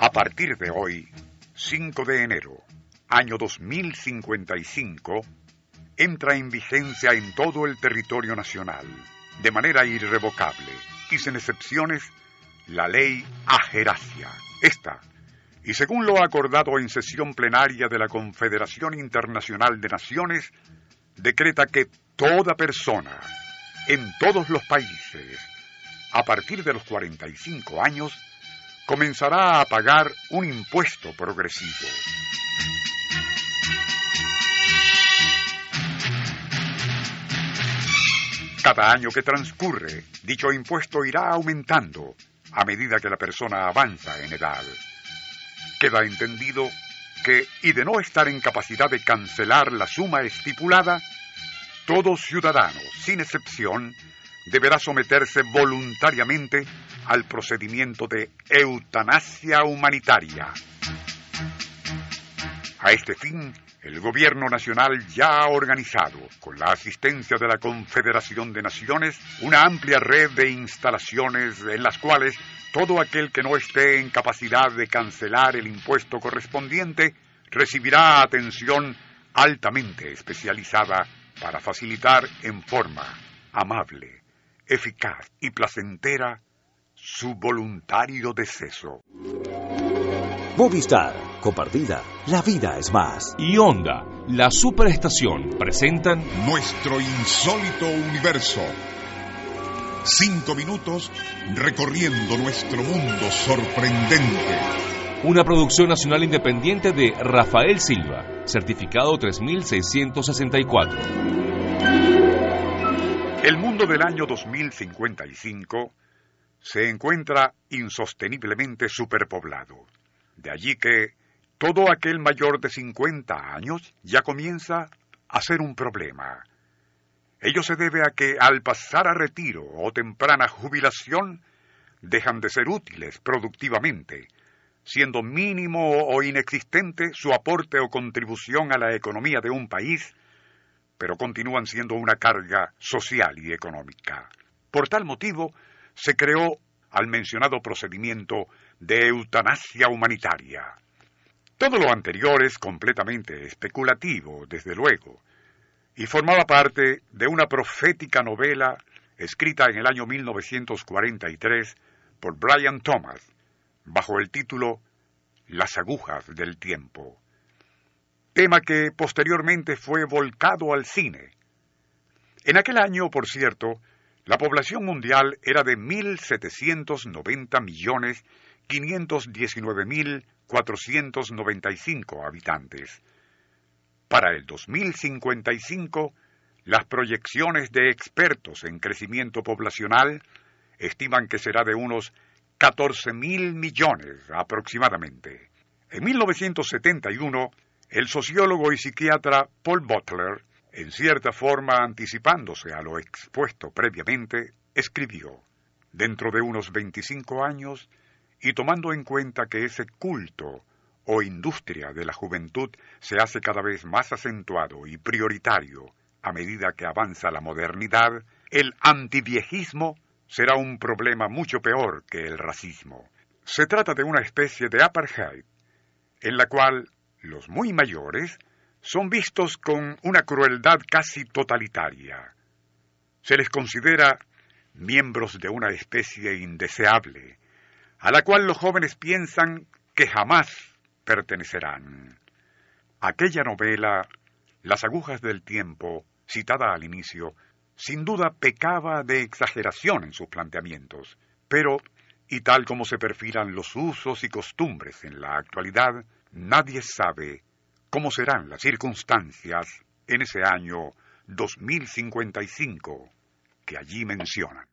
A partir de hoy, 5 de enero, año 2055, entra en vigencia en todo el territorio nacional, de manera irrevocable y sin excepciones, la ley Ageracia. Esta, y según lo acordado en sesión plenaria de la Confederación Internacional de Naciones, decreta que toda persona, en todos los países, a partir de los 45 años, comenzará a pagar un impuesto progresivo. Cada año que transcurre, dicho impuesto irá aumentando a medida que la persona avanza en edad. Queda entendido que, y de no estar en capacidad de cancelar la suma estipulada, todo ciudadano, sin excepción, deberá someterse voluntariamente al procedimiento de eutanasia humanitaria. A este fin, el Gobierno Nacional ya ha organizado, con la asistencia de la Confederación de Naciones, una amplia red de instalaciones en las cuales todo aquel que no esté en capacidad de cancelar el impuesto correspondiente recibirá atención altamente especializada para facilitar en forma amable, eficaz y placentera su voluntario deceso. Movistar, compartida, la vida es más. Y Onda, la superestación, presentan Nuestro insólito universo. Cinco minutos recorriendo nuestro mundo sorprendente. una producción nacional independiente de Rafael Silva, certificado 3664. El mundo del año 2055 se encuentra insosteniblemente superpoblado. De allí que todo aquel mayor de 50 años ya comienza a ser un problema. Ello se debe a que al pasar a retiro o temprana jubilación dejan de ser útiles productivamente, siendo mínimo o inexistente su aporte o contribución a la economía de un país, pero continúan siendo una carga social y económica. Por tal motivo, se creó al mencionado procedimiento de eutanasia humanitaria. Todo lo anterior es completamente especulativo, desde luego, y formaba parte de una profética novela escrita en el año 1943 por Brian Thomas, bajo el título Las agujas del tiempo, tema que posteriormente fue volcado al cine. En aquel año, por cierto, la población mundial era de 1.790 millones 519 mil 495 habitantes. Para el 2055, las proyecciones de expertos en crecimiento poblacional estiman que será de unos 14 mil millones aproximadamente. En 1971, el sociólogo y psiquiatra Paul Butler, en cierta forma anticipándose a lo expuesto previamente, escribió, Dentro de unos 25 años, y tomando en cuenta que ese culto o industria de la juventud se hace cada vez más acentuado y prioritario a medida que avanza la modernidad, el antiviejismo será un problema mucho peor que el racismo. Se trata de una especie de apartheid, en la cual los muy mayores son vistos con una crueldad casi totalitaria. Se les considera miembros de una especie indeseable, a la cual los jóvenes piensan que jamás pertenecerán. Aquella novela, Las agujas del tiempo, citada al inicio, sin duda pecaba de exageración en sus planteamientos, pero, y tal como se perfilan los usos y costumbres en la actualidad, nadie sabe cómo serán las circunstancias en ese año 2055 que allí mencionan.